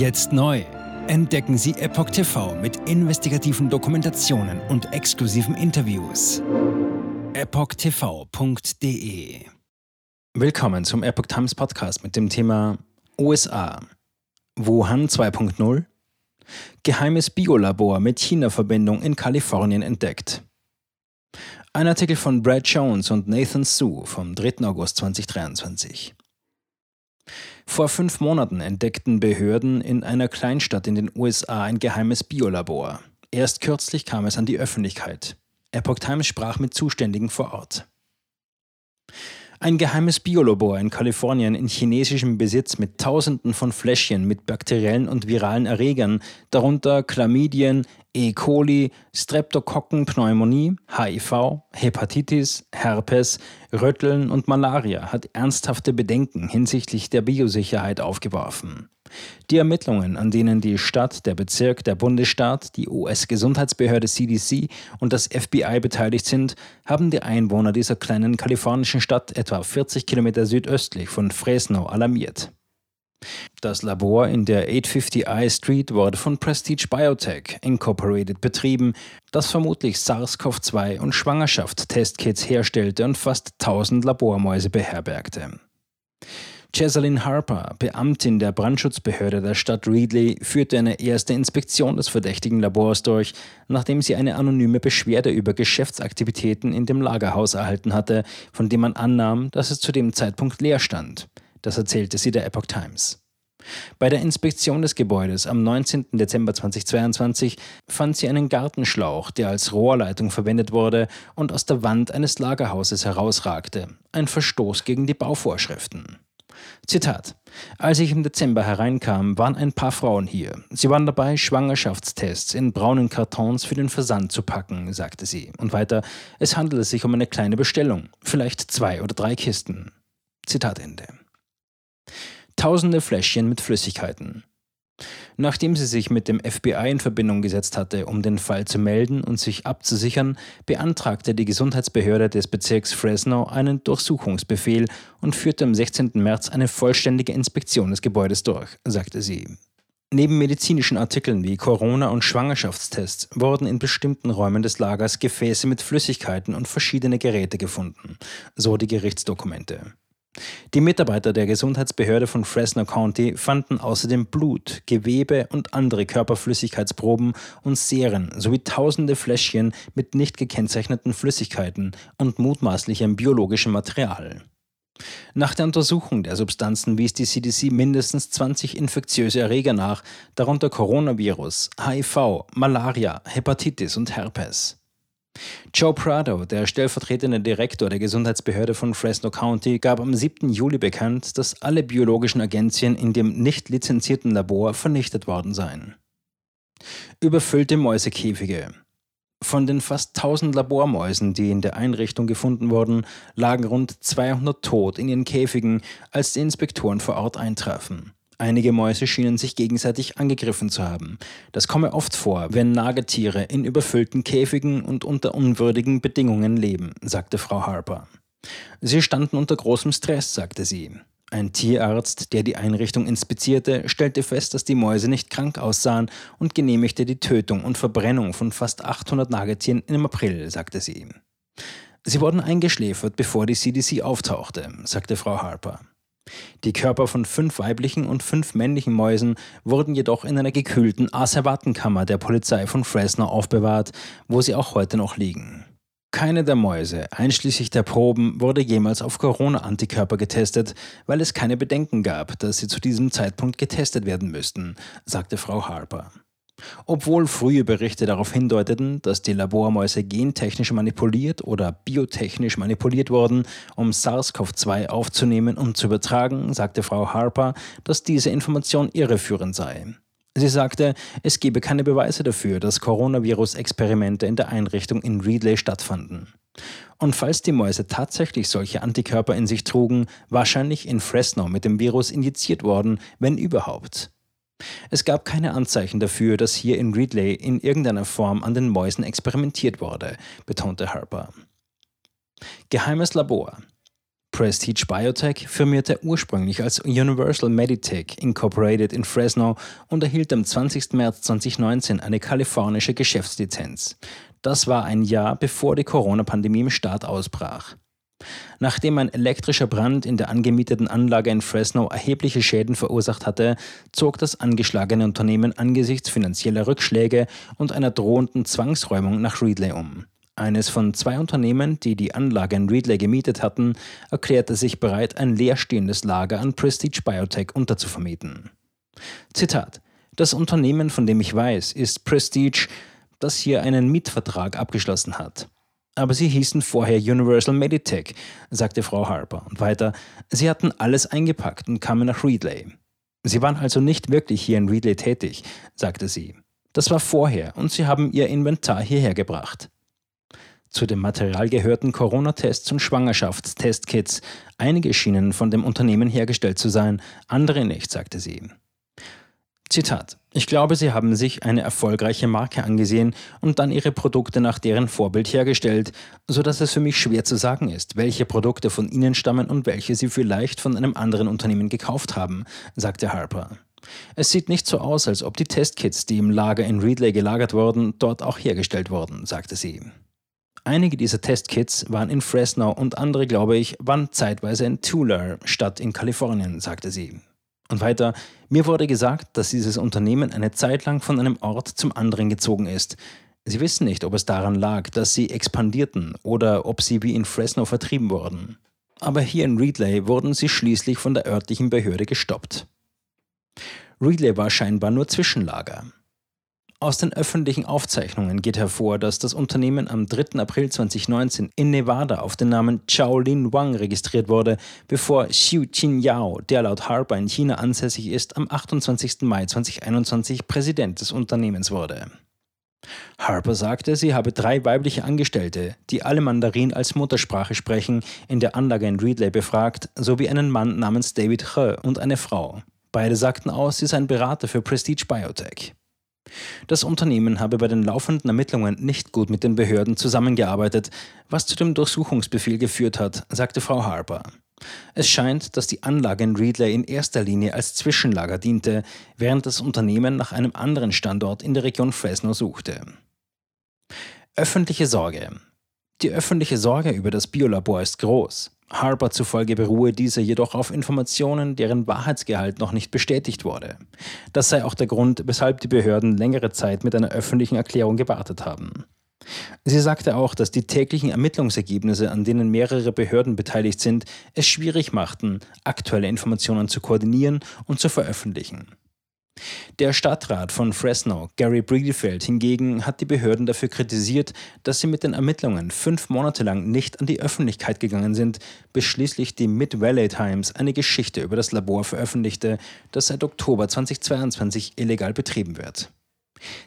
Jetzt neu. Entdecken Sie Epoch TV mit investigativen Dokumentationen und exklusiven Interviews. EpochTV.de Willkommen zum Epoch Times Podcast mit dem Thema USA. Wuhan 2.0 Geheimes Biolabor mit China-Verbindung in Kalifornien entdeckt. Ein Artikel von Brad Jones und Nathan Sue vom 3. August 2023. Vor fünf Monaten entdeckten Behörden in einer Kleinstadt in den USA ein geheimes Biolabor. Erst kürzlich kam es an die Öffentlichkeit. Epoch Times sprach mit Zuständigen vor Ort. Ein geheimes Biolabor in Kalifornien in chinesischem Besitz mit Tausenden von Fläschchen mit bakteriellen und viralen Erregern, darunter Chlamydien, E. coli, Streptokokken, Pneumonie, HIV, Hepatitis, Herpes, Rötteln und Malaria, hat ernsthafte Bedenken hinsichtlich der Biosicherheit aufgeworfen. Die Ermittlungen, an denen die Stadt, der Bezirk, der Bundesstaat, die US-Gesundheitsbehörde CDC und das FBI beteiligt sind, haben die Einwohner dieser kleinen kalifornischen Stadt etwa 40 Kilometer südöstlich von Fresno alarmiert. Das Labor in der 850 I Street wurde von Prestige Biotech Incorporated betrieben, das vermutlich SARS-CoV-2 und Schwangerschaft-Testkits herstellte und fast 1000 Labormäuse beherbergte. Chesalyn Harper, Beamtin der Brandschutzbehörde der Stadt Reedley, führte eine erste Inspektion des verdächtigen Labors durch, nachdem sie eine anonyme Beschwerde über Geschäftsaktivitäten in dem Lagerhaus erhalten hatte, von dem man annahm, dass es zu dem Zeitpunkt leer stand. Das erzählte sie der Epoch Times. Bei der Inspektion des Gebäudes am 19. Dezember 2022 fand sie einen Gartenschlauch, der als Rohrleitung verwendet wurde und aus der Wand eines Lagerhauses herausragte. Ein Verstoß gegen die Bauvorschriften. Zitat. Als ich im Dezember hereinkam, waren ein paar Frauen hier. Sie waren dabei, Schwangerschaftstests in braunen Kartons für den Versand zu packen, sagte sie. Und weiter, es handelte sich um eine kleine Bestellung, vielleicht zwei oder drei Kisten. Zitat Ende. Tausende Fläschchen mit Flüssigkeiten. Nachdem sie sich mit dem FBI in Verbindung gesetzt hatte, um den Fall zu melden und sich abzusichern, beantragte die Gesundheitsbehörde des Bezirks Fresno einen Durchsuchungsbefehl und führte am 16. März eine vollständige Inspektion des Gebäudes durch, sagte sie. Neben medizinischen Artikeln wie Corona- und Schwangerschaftstests wurden in bestimmten Räumen des Lagers Gefäße mit Flüssigkeiten und verschiedene Geräte gefunden, so die Gerichtsdokumente. Die Mitarbeiter der Gesundheitsbehörde von Fresno County fanden außerdem Blut, Gewebe und andere Körperflüssigkeitsproben und Serien sowie tausende Fläschchen mit nicht gekennzeichneten Flüssigkeiten und mutmaßlichem biologischem Material. Nach der Untersuchung der Substanzen wies die CDC mindestens 20 infektiöse Erreger nach, darunter Coronavirus, HIV, Malaria, Hepatitis und Herpes. Joe Prado, der stellvertretende Direktor der Gesundheitsbehörde von Fresno County, gab am 7. Juli bekannt, dass alle biologischen Agenzien in dem nicht lizenzierten Labor vernichtet worden seien. Überfüllte Mäusekäfige. Von den fast 1000 Labormäusen, die in der Einrichtung gefunden wurden, lagen rund 200 tot in ihren Käfigen, als die Inspektoren vor Ort eintrafen. Einige Mäuse schienen sich gegenseitig angegriffen zu haben. Das komme oft vor, wenn Nagetiere in überfüllten Käfigen und unter unwürdigen Bedingungen leben, sagte Frau Harper. Sie standen unter großem Stress, sagte sie. Ein Tierarzt, der die Einrichtung inspizierte, stellte fest, dass die Mäuse nicht krank aussahen und genehmigte die Tötung und Verbrennung von fast 800 Nagetieren im April, sagte sie. Sie wurden eingeschläfert, bevor die CDC auftauchte, sagte Frau Harper. Die Körper von fünf weiblichen und fünf männlichen Mäusen wurden jedoch in einer gekühlten Asservatenkammer der Polizei von Fresno aufbewahrt, wo sie auch heute noch liegen. Keine der Mäuse, einschließlich der Proben, wurde jemals auf Corona-Antikörper getestet, weil es keine Bedenken gab, dass sie zu diesem Zeitpunkt getestet werden müssten, sagte Frau Harper. Obwohl frühe Berichte darauf hindeuteten, dass die Labormäuse gentechnisch manipuliert oder biotechnisch manipuliert wurden, um SARS-CoV-2 aufzunehmen und zu übertragen, sagte Frau Harper, dass diese Information irreführend sei. Sie sagte, es gebe keine Beweise dafür, dass Coronavirus-Experimente in der Einrichtung in Reedley stattfanden. Und falls die Mäuse tatsächlich solche Antikörper in sich trugen, wahrscheinlich in Fresno mit dem Virus injiziert worden, wenn überhaupt. Es gab keine Anzeichen dafür, dass hier in Ridley in irgendeiner Form an den Mäusen experimentiert wurde, betonte Harper. Geheimes Labor. Prestige Biotech firmierte ursprünglich als Universal Meditech Incorporated in Fresno und erhielt am 20. März 2019 eine kalifornische Geschäftslizenz. Das war ein Jahr bevor die Corona-Pandemie im Staat ausbrach. Nachdem ein elektrischer Brand in der angemieteten Anlage in Fresno erhebliche Schäden verursacht hatte, zog das angeschlagene Unternehmen angesichts finanzieller Rückschläge und einer drohenden Zwangsräumung nach Reedley um. Eines von zwei Unternehmen, die die Anlage in Reedley gemietet hatten, erklärte sich bereit, ein leerstehendes Lager an Prestige Biotech unterzuvermieten. Zitat Das Unternehmen, von dem ich weiß, ist Prestige, das hier einen Mietvertrag abgeschlossen hat. Aber sie hießen vorher Universal Meditech, sagte Frau Harper. Und weiter, sie hatten alles eingepackt und kamen nach Reedley. Sie waren also nicht wirklich hier in Reedley tätig, sagte sie. Das war vorher und sie haben ihr Inventar hierher gebracht. Zu dem Material gehörten Corona-Tests und Schwangerschaftstestkits. Einige schienen von dem Unternehmen hergestellt zu sein, andere nicht, sagte sie. Zitat. Ich glaube, Sie haben sich eine erfolgreiche Marke angesehen und dann Ihre Produkte nach deren Vorbild hergestellt, so dass es für mich schwer zu sagen ist, welche Produkte von Ihnen stammen und welche Sie vielleicht von einem anderen Unternehmen gekauft haben, sagte Harper. Es sieht nicht so aus, als ob die Testkits, die im Lager in Reedley gelagert wurden, dort auch hergestellt wurden, sagte sie. Einige dieser Testkits waren in Fresno und andere, glaube ich, waren zeitweise in Tulare, Stadt in Kalifornien, sagte sie. Und weiter, mir wurde gesagt, dass dieses Unternehmen eine Zeit lang von einem Ort zum anderen gezogen ist. Sie wissen nicht, ob es daran lag, dass sie expandierten oder ob sie wie in Fresno vertrieben wurden. Aber hier in Reedley wurden sie schließlich von der örtlichen Behörde gestoppt. Reedley war scheinbar nur Zwischenlager. Aus den öffentlichen Aufzeichnungen geht hervor, dass das Unternehmen am 3. April 2019 in Nevada auf den Namen Chao Lin Wang registriert wurde, bevor Xiu Yao, der laut Harper in China ansässig ist, am 28. Mai 2021 Präsident des Unternehmens wurde. Harper sagte, sie habe drei weibliche Angestellte, die alle Mandarin als Muttersprache sprechen, in der Anlage in Reedley befragt, sowie einen Mann namens David He und eine Frau. Beide sagten aus, sie seien Berater für Prestige Biotech. Das Unternehmen habe bei den laufenden Ermittlungen nicht gut mit den Behörden zusammengearbeitet, was zu dem Durchsuchungsbefehl geführt hat, sagte Frau Harper. Es scheint, dass die Anlage in Reedley in erster Linie als Zwischenlager diente, während das Unternehmen nach einem anderen Standort in der Region Fresno suchte. Öffentliche Sorge. Die öffentliche Sorge über das Biolabor ist groß. Harper zufolge beruhe diese jedoch auf Informationen, deren Wahrheitsgehalt noch nicht bestätigt wurde. Das sei auch der Grund, weshalb die Behörden längere Zeit mit einer öffentlichen Erklärung gewartet haben. Sie sagte auch, dass die täglichen Ermittlungsergebnisse, an denen mehrere Behörden beteiligt sind, es schwierig machten, aktuelle Informationen zu koordinieren und zu veröffentlichen. Der Stadtrat von Fresno, Gary Briedefeld, hingegen hat die Behörden dafür kritisiert, dass sie mit den Ermittlungen fünf Monate lang nicht an die Öffentlichkeit gegangen sind, bis schließlich die Mid-Valley Times eine Geschichte über das Labor veröffentlichte, das seit Oktober 2022 illegal betrieben wird.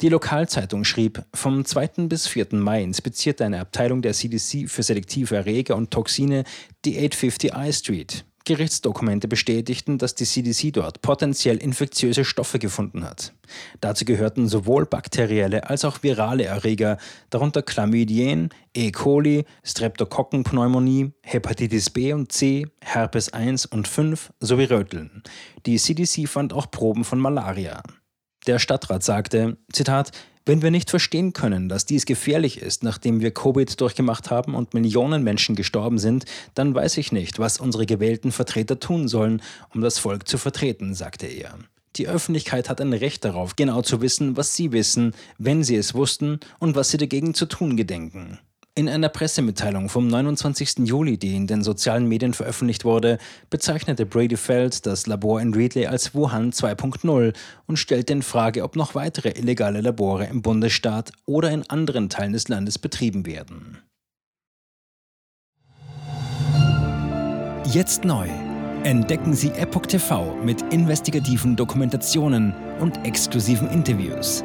Die Lokalzeitung schrieb, vom 2. bis 4. Mai inspizierte eine Abteilung der CDC für selektive Erreger und Toxine die 850 I Street, Gerichtsdokumente bestätigten, dass die CDC dort potenziell infektiöse Stoffe gefunden hat. Dazu gehörten sowohl bakterielle als auch virale Erreger, darunter Chlamydien, E. coli, Streptokokkenpneumonie, Hepatitis B und C, Herpes 1 und 5 sowie Röteln. Die CDC fand auch Proben von Malaria. Der Stadtrat sagte, Zitat, wenn wir nicht verstehen können, dass dies gefährlich ist, nachdem wir Covid durchgemacht haben und Millionen Menschen gestorben sind, dann weiß ich nicht, was unsere gewählten Vertreter tun sollen, um das Volk zu vertreten, sagte er. Die Öffentlichkeit hat ein Recht darauf, genau zu wissen, was sie wissen, wenn sie es wussten und was sie dagegen zu tun gedenken. In einer Pressemitteilung vom 29. Juli, die in den sozialen Medien veröffentlicht wurde, bezeichnete Brady Feld das Labor in Reedley als Wuhan 2.0 und stellte in Frage, ob noch weitere illegale Labore im Bundesstaat oder in anderen Teilen des Landes betrieben werden. Jetzt neu. Entdecken Sie Epoch TV mit investigativen Dokumentationen und exklusiven Interviews